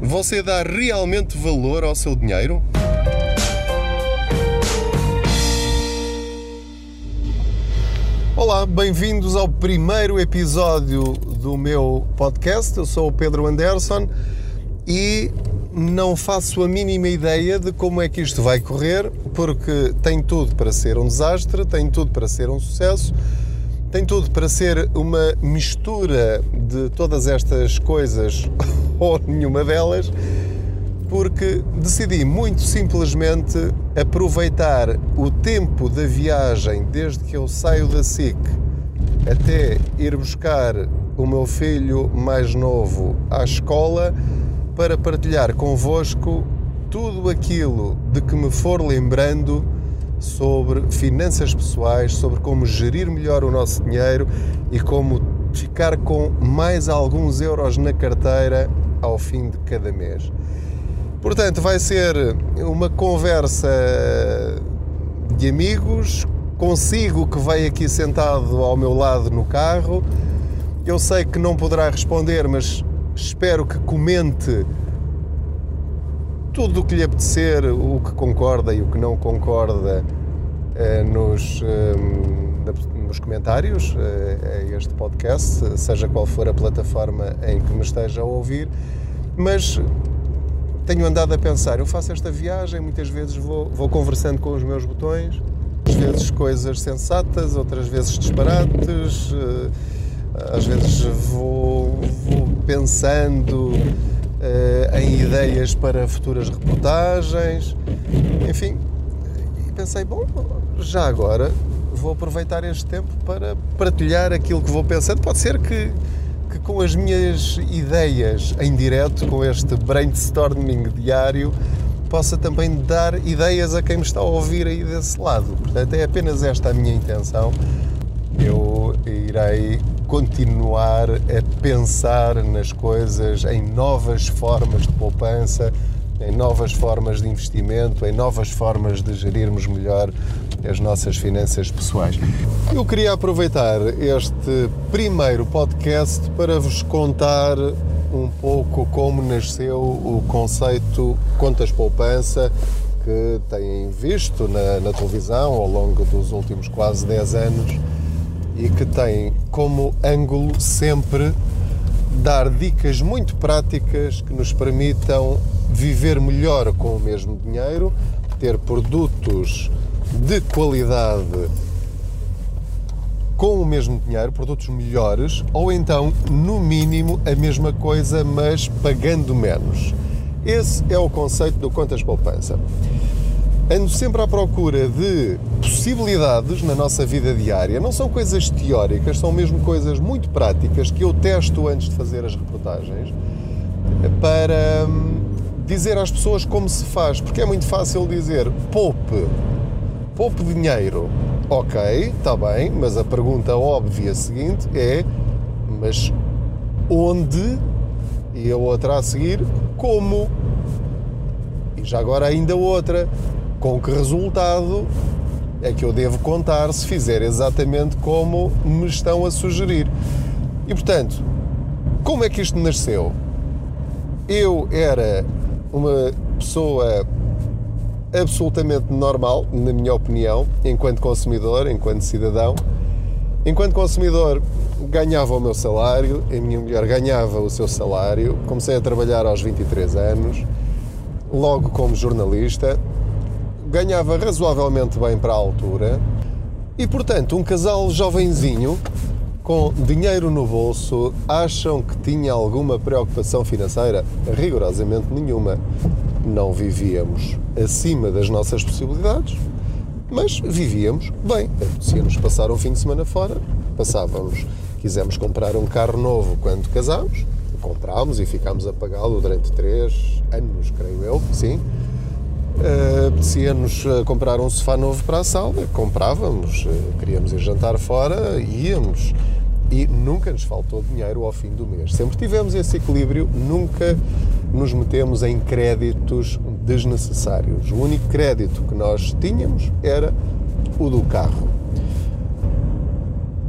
Você dá realmente valor ao seu dinheiro? Olá, bem-vindos ao primeiro episódio do meu podcast. Eu sou o Pedro Anderson e não faço a mínima ideia de como é que isto vai correr, porque tem tudo para ser um desastre, tem tudo para ser um sucesso, tem tudo para ser uma mistura de todas estas coisas ou nenhuma delas, porque decidi muito simplesmente aproveitar o tempo da viagem desde que eu saio da SIC até ir buscar o meu filho mais novo à escola para partilhar convosco tudo aquilo de que me for lembrando sobre finanças pessoais, sobre como gerir melhor o nosso dinheiro e como ficar com mais alguns euros na carteira ao fim de cada mês. Portanto, vai ser uma conversa de amigos, consigo que vai aqui sentado ao meu lado no carro. Eu sei que não poderá responder, mas espero que comente tudo o que lhe apetecer, o que concorda e o que não concorda eh, nos, eh, nos comentários eh, a este podcast, seja qual for a plataforma em que me esteja a ouvir. Mas tenho andado a pensar, eu faço esta viagem, muitas vezes vou, vou conversando com os meus botões, às vezes coisas sensatas, outras vezes disparates, às vezes vou, vou pensando uh, em ideias para futuras reportagens, enfim. E pensei, bom, já agora vou aproveitar este tempo para partilhar aquilo que vou pensando. Pode ser que, que com as minhas ideias em direto, com este brainstorming diário, possa também dar ideias a quem me está a ouvir aí desse lado. Portanto, é apenas esta a minha intenção. Eu irei continuar a pensar nas coisas em novas formas de poupança, em novas formas de investimento, em novas formas de gerirmos melhor as nossas finanças pessoais. Eu queria aproveitar este primeiro podcast para vos contar um pouco como nasceu o conceito Contas Poupança que têm visto na, na televisão ao longo dos últimos quase 10 anos e que tem como ângulo sempre dar dicas muito práticas que nos permitam viver melhor com o mesmo dinheiro, ter produtos de qualidade com o mesmo dinheiro, produtos melhores, ou então, no mínimo, a mesma coisa, mas pagando menos. Esse é o conceito do Contas Poupança ando sempre à procura de possibilidades na nossa vida diária. Não são coisas teóricas, são mesmo coisas muito práticas que eu testo antes de fazer as reportagens para hum, dizer às pessoas como se faz, porque é muito fácil dizer poupe, poupe dinheiro. Ok, está bem, mas a pergunta óbvia seguinte é: mas onde? E a outra a seguir, como? E já agora ainda outra, com que resultado é que eu devo contar se fizer exatamente como me estão a sugerir? E portanto, como é que isto nasceu? Eu era uma pessoa absolutamente normal, na minha opinião, enquanto consumidor, enquanto cidadão. Enquanto consumidor, ganhava o meu salário, a minha mulher ganhava o seu salário. Comecei a trabalhar aos 23 anos, logo como jornalista, ganhava razoavelmente bem para a altura e, portanto, um casal jovenzinho com dinheiro no bolso acham que tinha alguma preocupação financeira? Rigorosamente nenhuma. Não vivíamos acima das nossas possibilidades, mas vivíamos bem. Apetecia-nos passar um fim de semana fora, passávamos. Quisemos comprar um carro novo quando casámos, comprámos e ficámos a pagá-lo durante três anos, creio eu, sim Uh, Apetecia-nos eh, comprar um sofá novo para a sala, comprávamos, uh, queríamos ir jantar fora, íamos. E nunca nos faltou dinheiro ao fim do mês. Sempre tivemos esse equilíbrio, nunca nos metemos em créditos desnecessários. O único crédito que nós tínhamos era o do carro.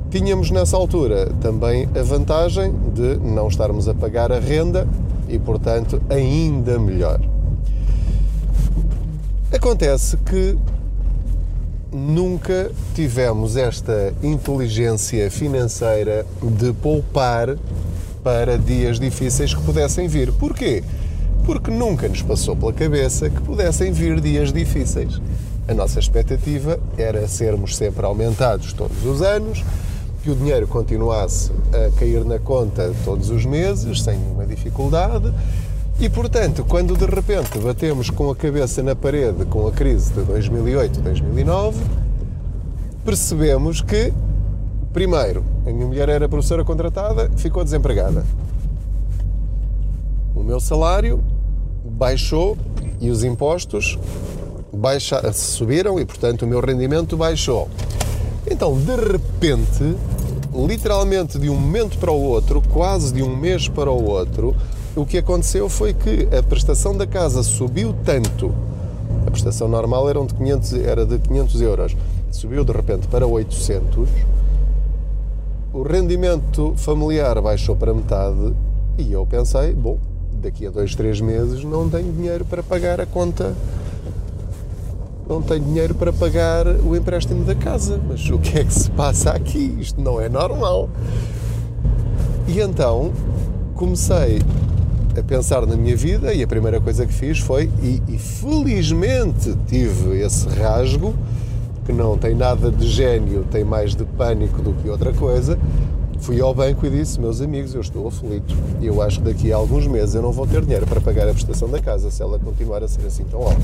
Tínhamos nessa altura também a vantagem de não estarmos a pagar a renda e, portanto, ainda melhor. Acontece que nunca tivemos esta inteligência financeira de poupar para dias difíceis que pudessem vir. Porquê? Porque nunca nos passou pela cabeça que pudessem vir dias difíceis. A nossa expectativa era sermos sempre aumentados todos os anos, que o dinheiro continuasse a cair na conta todos os meses, sem nenhuma dificuldade, e portanto, quando de repente batemos com a cabeça na parede com a crise de 2008, 2009, percebemos que, primeiro, a minha mulher era professora contratada, ficou desempregada. O meu salário baixou e os impostos baixa, subiram e, portanto, o meu rendimento baixou. Então, de repente, literalmente de um momento para o outro, quase de um mês para o outro, o que aconteceu foi que a prestação da casa subiu tanto. A prestação normal era de 500, era de 500 euros. Subiu de repente para 800. O rendimento familiar baixou para metade e eu pensei, bom, daqui a dois, três meses não tenho dinheiro para pagar a conta não tenho dinheiro para pagar o empréstimo da casa. Mas o que é que se passa aqui? Isto não é normal. E então comecei a pensar na minha vida e a primeira coisa que fiz foi, e, e felizmente tive esse rasgo, que não tem nada de gênio, tem mais de pânico do que outra coisa, fui ao banco e disse, meus amigos, eu estou aflito e eu acho que daqui a alguns meses eu não vou ter dinheiro para pagar a prestação da casa se ela continuar a ser assim tão alta.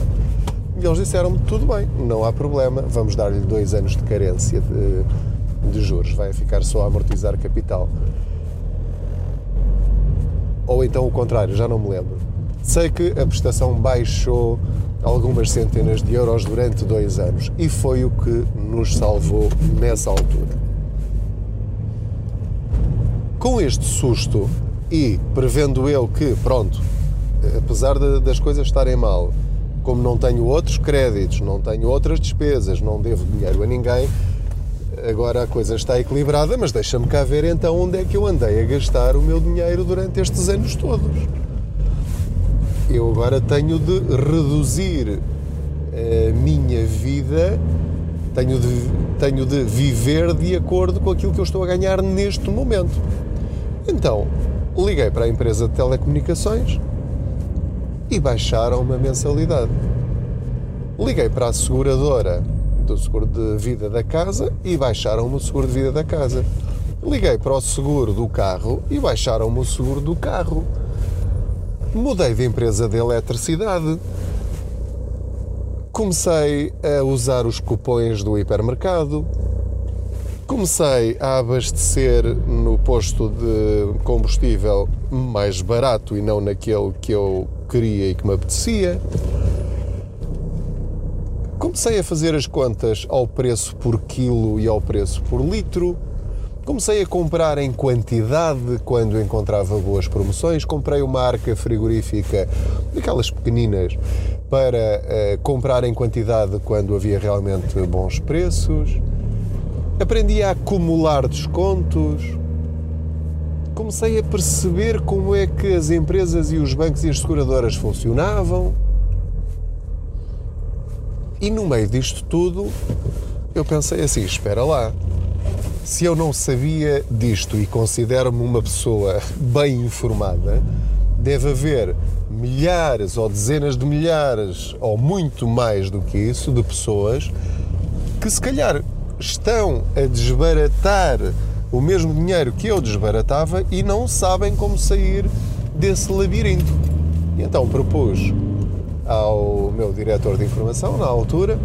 E eles disseram-me: tudo bem, não há problema, vamos dar-lhe dois anos de carência de, de juros, vai ficar só a amortizar capital. Ou então o contrário, já não me lembro. Sei que a prestação baixou algumas centenas de euros durante dois anos e foi o que nos salvou nessa altura. Com este susto e prevendo eu que, pronto, apesar de, das coisas estarem mal, como não tenho outros créditos, não tenho outras despesas, não devo dinheiro a ninguém, agora a coisa está equilibrada, mas deixa-me cá ver então onde é que eu andei a gastar o meu dinheiro durante estes anos todos. Eu agora tenho de reduzir a minha vida, tenho de, tenho de viver de acordo com aquilo que eu estou a ganhar neste momento. Então, liguei para a empresa de telecomunicações e baixaram uma mensalidade. Liguei para a seguradora do seguro de vida da casa e baixaram-me o seguro de vida da casa. Liguei para o seguro do carro e baixaram-me o seguro do carro. Mudei de empresa de eletricidade. Comecei a usar os cupões do hipermercado. Comecei a abastecer no posto de combustível mais barato e não naquele que eu queria e que me apetecia. Comecei a fazer as contas ao preço por quilo e ao preço por litro. Comecei a comprar em quantidade quando encontrava boas promoções. Comprei uma arca frigorífica, daquelas pequeninas, para uh, comprar em quantidade quando havia realmente bons preços. Aprendi a acumular descontos comecei a perceber como é que as empresas e os bancos e as seguradoras funcionavam. E no meio disto tudo, eu pensei assim: espera lá, se eu não sabia disto e considero-me uma pessoa bem informada, deve haver milhares ou dezenas de milhares ou muito mais do que isso de pessoas que se calhar estão a desbaratar o mesmo dinheiro que eu desbaratava e não sabem como sair desse labirinto. E então propus ao meu diretor de informação, na altura,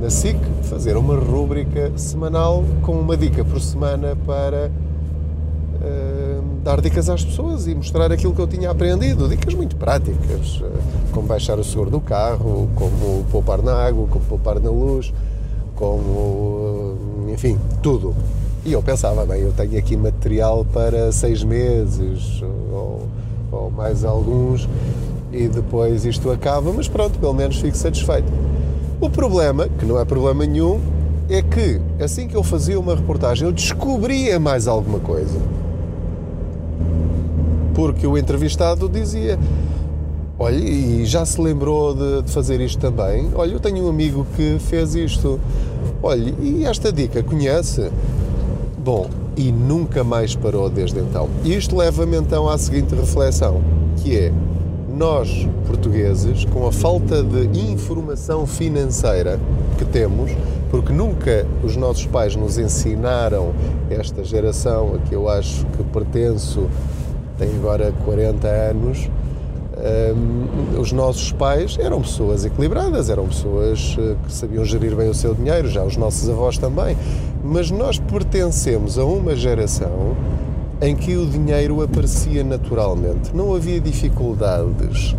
na SIC, fazer uma rúbrica semanal com uma dica por semana para uh, dar dicas às pessoas e mostrar aquilo que eu tinha aprendido. Dicas muito práticas, uh, como baixar o seguro do carro, como poupar na água, como poupar na luz, como, uh, enfim, tudo. E eu pensava, bem, eu tenho aqui material para seis meses ou, ou mais alguns e depois isto acaba, mas pronto, pelo menos fico satisfeito. O problema, que não é problema nenhum, é que assim que eu fazia uma reportagem eu descobria mais alguma coisa. porque o entrevistado dizia: Olha, e já se lembrou de, de, fazer isto também? Olha, eu tenho um amigo que fez isto. Olha, e esta dica conhece? Bom, e nunca mais parou desde então. Isto leva-me então à seguinte reflexão, que é nós, portugueses, com a falta de informação financeira que temos, porque nunca os nossos pais nos ensinaram esta geração a que eu acho que pertenço, tem agora 40 anos, um, os nossos pais eram pessoas equilibradas, eram pessoas eh, que sabiam gerir bem o seu dinheiro, já os nossos avós também. Mas nós pertencemos a uma geração em que o dinheiro aparecia naturalmente, não havia dificuldades.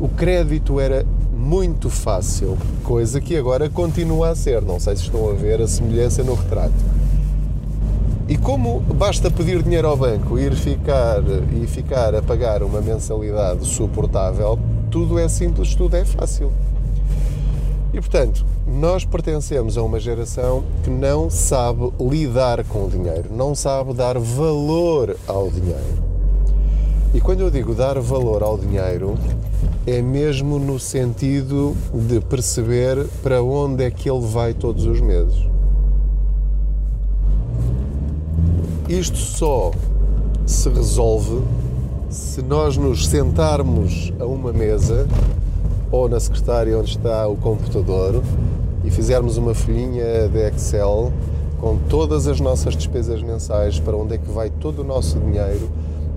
O crédito era muito fácil, coisa que agora continua a ser. Não sei se estão a ver a semelhança no retrato. E como basta pedir dinheiro ao banco ir ficar e ficar a pagar uma mensalidade suportável, tudo é simples, tudo é fácil. E portanto, nós pertencemos a uma geração que não sabe lidar com o dinheiro, não sabe dar valor ao dinheiro. E quando eu digo dar valor ao dinheiro, é mesmo no sentido de perceber para onde é que ele vai todos os meses. Isto só se resolve se nós nos sentarmos a uma mesa ou na secretária onde está o computador e fizermos uma folhinha de Excel com todas as nossas despesas mensais, para onde é que vai todo o nosso dinheiro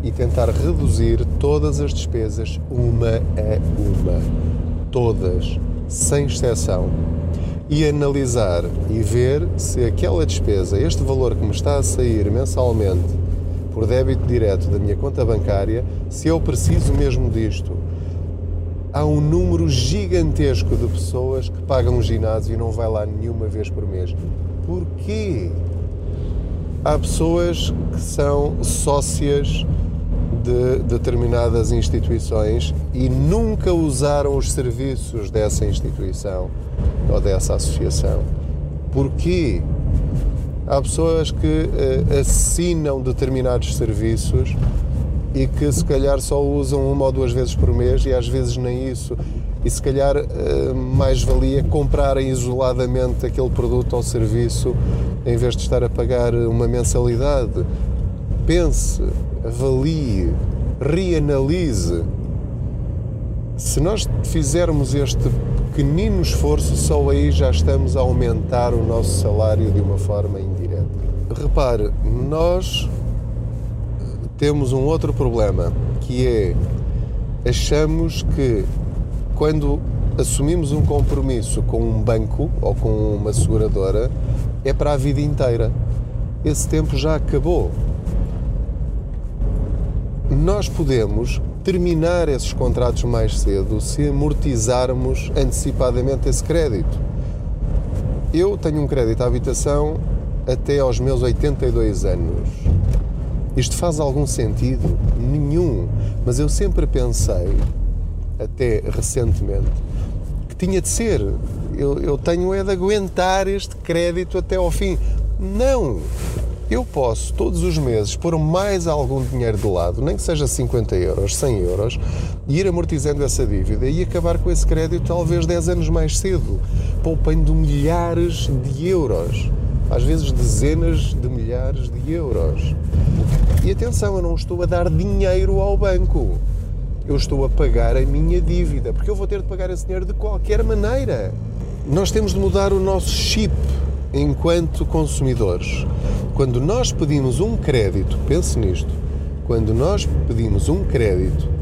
e tentar reduzir todas as despesas uma a uma. Todas, sem exceção e analisar e ver se aquela despesa, este valor que me está a sair mensalmente por débito direto da minha conta bancária, se eu preciso mesmo disto. Há um número gigantesco de pessoas que pagam um ginásio e não vai lá nenhuma vez por mês. Porquê? Há pessoas que são sócias de determinadas instituições e nunca usaram os serviços dessa instituição ou dessa associação. Porquê? Há pessoas que uh, assinam determinados serviços e que se calhar só usam uma ou duas vezes por mês e às vezes nem isso. E se calhar uh, mais valia comprarem isoladamente aquele produto ou serviço em vez de estar a pagar uma mensalidade. Pense, avalie, reanalise. Se nós fizermos este pequenino esforço, só aí já estamos a aumentar o nosso salário de uma forma indireta. Repare, nós temos um outro problema, que é achamos que quando assumimos um compromisso com um banco ou com uma seguradora é para a vida inteira. Esse tempo já acabou nós podemos terminar esses contratos mais cedo se amortizarmos antecipadamente esse crédito. Eu tenho um crédito à habitação até aos meus 82 anos. Isto faz algum sentido? Nenhum. Mas eu sempre pensei, até recentemente, que tinha de ser. Eu, eu tenho é de aguentar este crédito até ao fim. Não! eu posso todos os meses pôr mais algum dinheiro de lado, nem que seja 50 euros, 100 euros, e ir amortizando essa dívida e acabar com esse crédito talvez 10 anos mais cedo, poupando milhares de euros, às vezes dezenas de milhares de euros. E atenção, eu não estou a dar dinheiro ao banco. Eu estou a pagar a minha dívida, porque eu vou ter de pagar esse dinheiro de qualquer maneira. Nós temos de mudar o nosso chip enquanto consumidores. Quando nós pedimos um crédito, pense nisto, quando nós pedimos um crédito,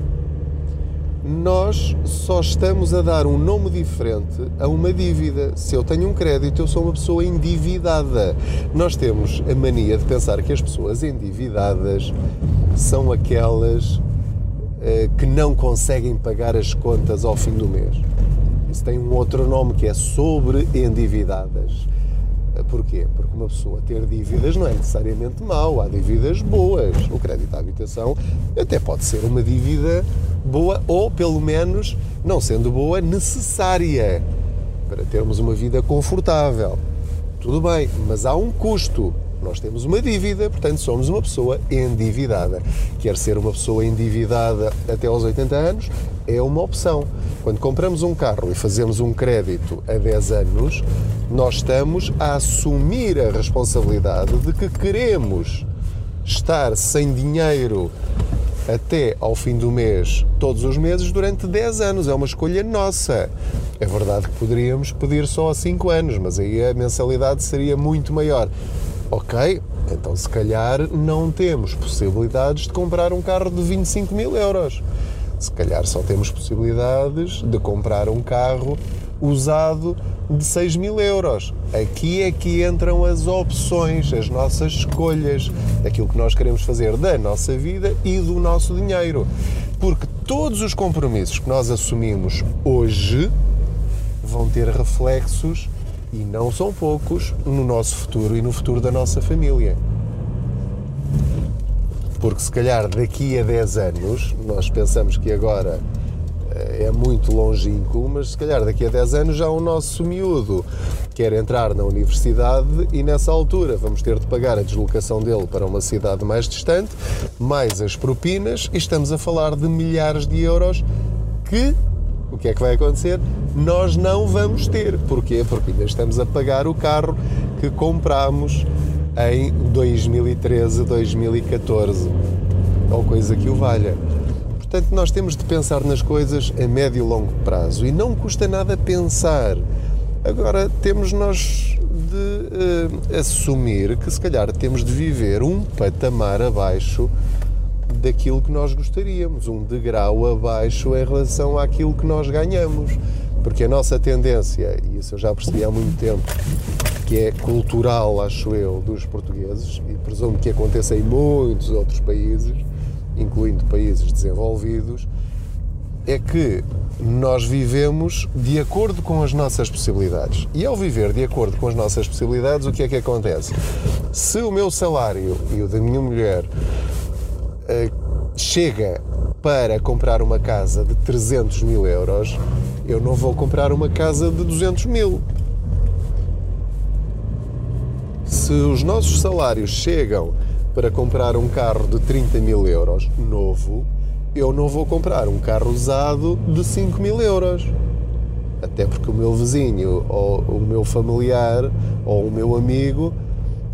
nós só estamos a dar um nome diferente a uma dívida. Se eu tenho um crédito, eu sou uma pessoa endividada. Nós temos a mania de pensar que as pessoas endividadas são aquelas eh, que não conseguem pagar as contas ao fim do mês. Isso tem um outro nome que é sobre endividadas. Porquê? Porque uma pessoa ter dívidas não é necessariamente mau, há dívidas boas. O crédito à habitação até pode ser uma dívida boa ou, pelo menos, não sendo boa, necessária para termos uma vida confortável. Tudo bem, mas há um custo. Nós temos uma dívida, portanto somos uma pessoa endividada. Quer ser uma pessoa endividada até aos 80 anos? É uma opção. Quando compramos um carro e fazemos um crédito a 10 anos, nós estamos a assumir a responsabilidade de que queremos estar sem dinheiro até ao fim do mês, todos os meses, durante 10 anos. É uma escolha nossa. É verdade que poderíamos pedir só a 5 anos, mas aí a mensalidade seria muito maior. Ok, então se calhar não temos possibilidades de comprar um carro de 25 mil euros. Se calhar só temos possibilidades de comprar um carro usado de 6 mil euros. Aqui é que entram as opções, as nossas escolhas, aquilo que nós queremos fazer da nossa vida e do nosso dinheiro. Porque todos os compromissos que nós assumimos hoje vão ter reflexos, e não são poucos, no nosso futuro e no futuro da nossa família. Porque se calhar daqui a 10 anos, nós pensamos que agora é muito longínquo, mas se calhar daqui a 10 anos já o nosso miúdo quer entrar na universidade e nessa altura vamos ter de pagar a deslocação dele para uma cidade mais distante, mais as propinas, e estamos a falar de milhares de euros que o que é que vai acontecer? Nós não vamos ter. Porquê? Porque ainda estamos a pagar o carro que comprámos em 2013, 2014, ou coisa que o valha. Portanto, nós temos de pensar nas coisas a médio e longo prazo e não custa nada pensar. Agora, temos nós de uh, assumir que se calhar temos de viver um patamar abaixo daquilo que nós gostaríamos, um degrau abaixo em relação àquilo que nós ganhamos. Porque a nossa tendência, e isso eu já percebi há muito tempo, que é cultural, acho eu, dos portugueses, e presumo que aconteça em muitos outros países, incluindo países desenvolvidos, é que nós vivemos de acordo com as nossas possibilidades. E ao viver de acordo com as nossas possibilidades, o que é que acontece? Se o meu salário e o da minha mulher uh, chega para comprar uma casa de 300 mil euros, eu não vou comprar uma casa de 200 mil. Se os nossos salários chegam para comprar um carro de 30 mil euros novo, eu não vou comprar um carro usado de 5 mil euros. Até porque o meu vizinho, ou o meu familiar, ou o meu amigo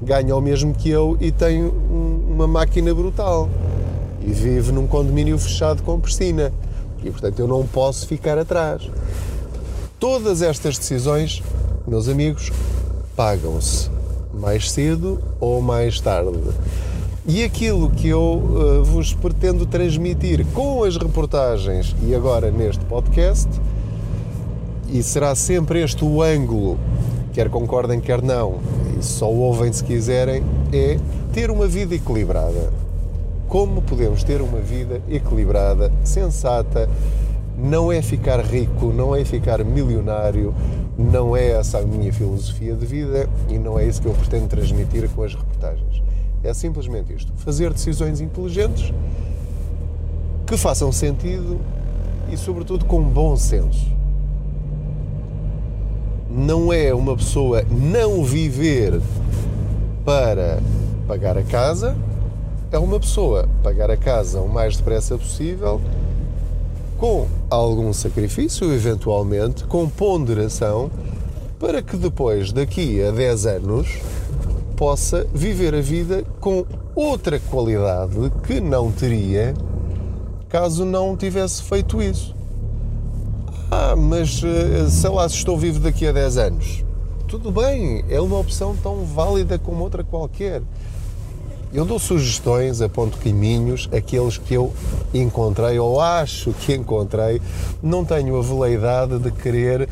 ganha o mesmo que eu e tem uma máquina brutal. E vive num condomínio fechado com piscina. E portanto eu não posso ficar atrás. Todas estas decisões, meus amigos, pagam-se mais cedo ou mais tarde. E aquilo que eu uh, vos pretendo transmitir com as reportagens e agora neste podcast, e será sempre este o ângulo, quer concordem, quer não, e só ouvem se quiserem, é ter uma vida equilibrada. Como podemos ter uma vida equilibrada, sensata, não é ficar rico, não é ficar milionário, não é essa a minha filosofia de vida e não é isso que eu pretendo transmitir com as reportagens. É simplesmente isto: fazer decisões inteligentes que façam sentido e, sobretudo, com bom senso. Não é uma pessoa não viver para pagar a casa, é uma pessoa pagar a casa o mais depressa possível, com algum sacrifício, eventualmente, com ponderação, para que depois, daqui a 10 anos, possa viver a vida com outra qualidade que não teria caso não tivesse feito isso. Ah, mas eh, sei lá se estou vivo daqui a 10 anos. Tudo bem, é uma opção tão válida como outra qualquer. Eu dou sugestões, aponto caminhos, aqueles que eu encontrei ou acho que encontrei. Não tenho a veleidade de querer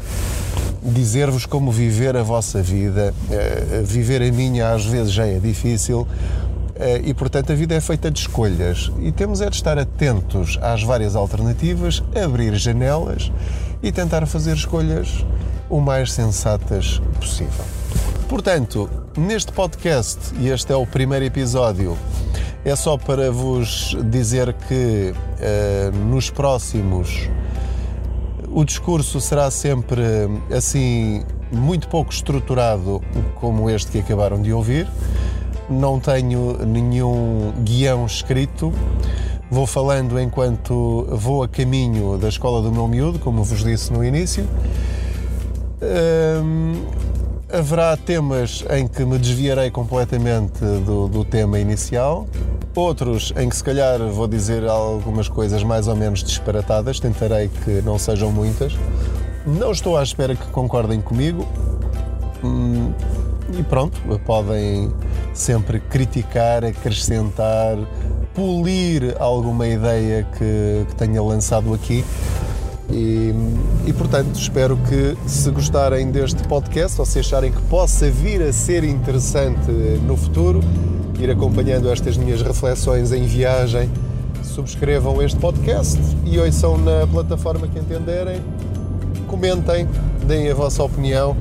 dizer-vos como viver a vossa vida. Uh, viver a minha às vezes já é difícil. Uh, e portanto a vida é feita de escolhas e temos é de estar atentos às várias alternativas, abrir janelas e tentar fazer escolhas o mais sensatas possível. Portanto, neste podcast, e este é o primeiro episódio, é só para vos dizer que uh, nos próximos o discurso será sempre assim muito pouco estruturado como este que acabaram de ouvir. não tenho nenhum guião escrito. Vou falando enquanto vou a caminho da escola do meu miúdo, como vos disse no início. Hum, haverá temas em que me desviarei completamente do, do, tema inicial, outros em que se calhar vou dizer algumas coisas mais ou menos disparatadas, tentarei que não sejam muitas. Não estou à espera que concordem comigo. Hum, e pronto, podem sempre criticar, acrescentar, polir alguma ideia que, que tenha lançado aqui. E, e, portanto, espero que se gostarem deste podcast ou se acharem que possa vir a ser interessante no futuro, ir acompanhando estas minhas reflexões em viagem, subscrevam este podcast e ouçam na plataforma que entenderem, comentem, deem a vossa opinião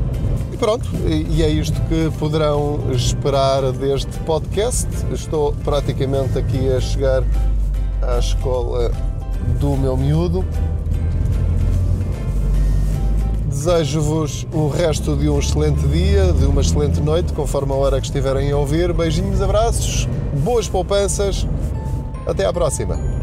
pronto, e é isto que poderão esperar deste podcast. Estou praticamente aqui a chegar à escola do meu miúdo. Desejo-vos o resto de um excelente dia, de uma excelente noite, conforme a hora que estiverem a ouvir. Beijinhos, abraços, boas poupanças. Até à próxima.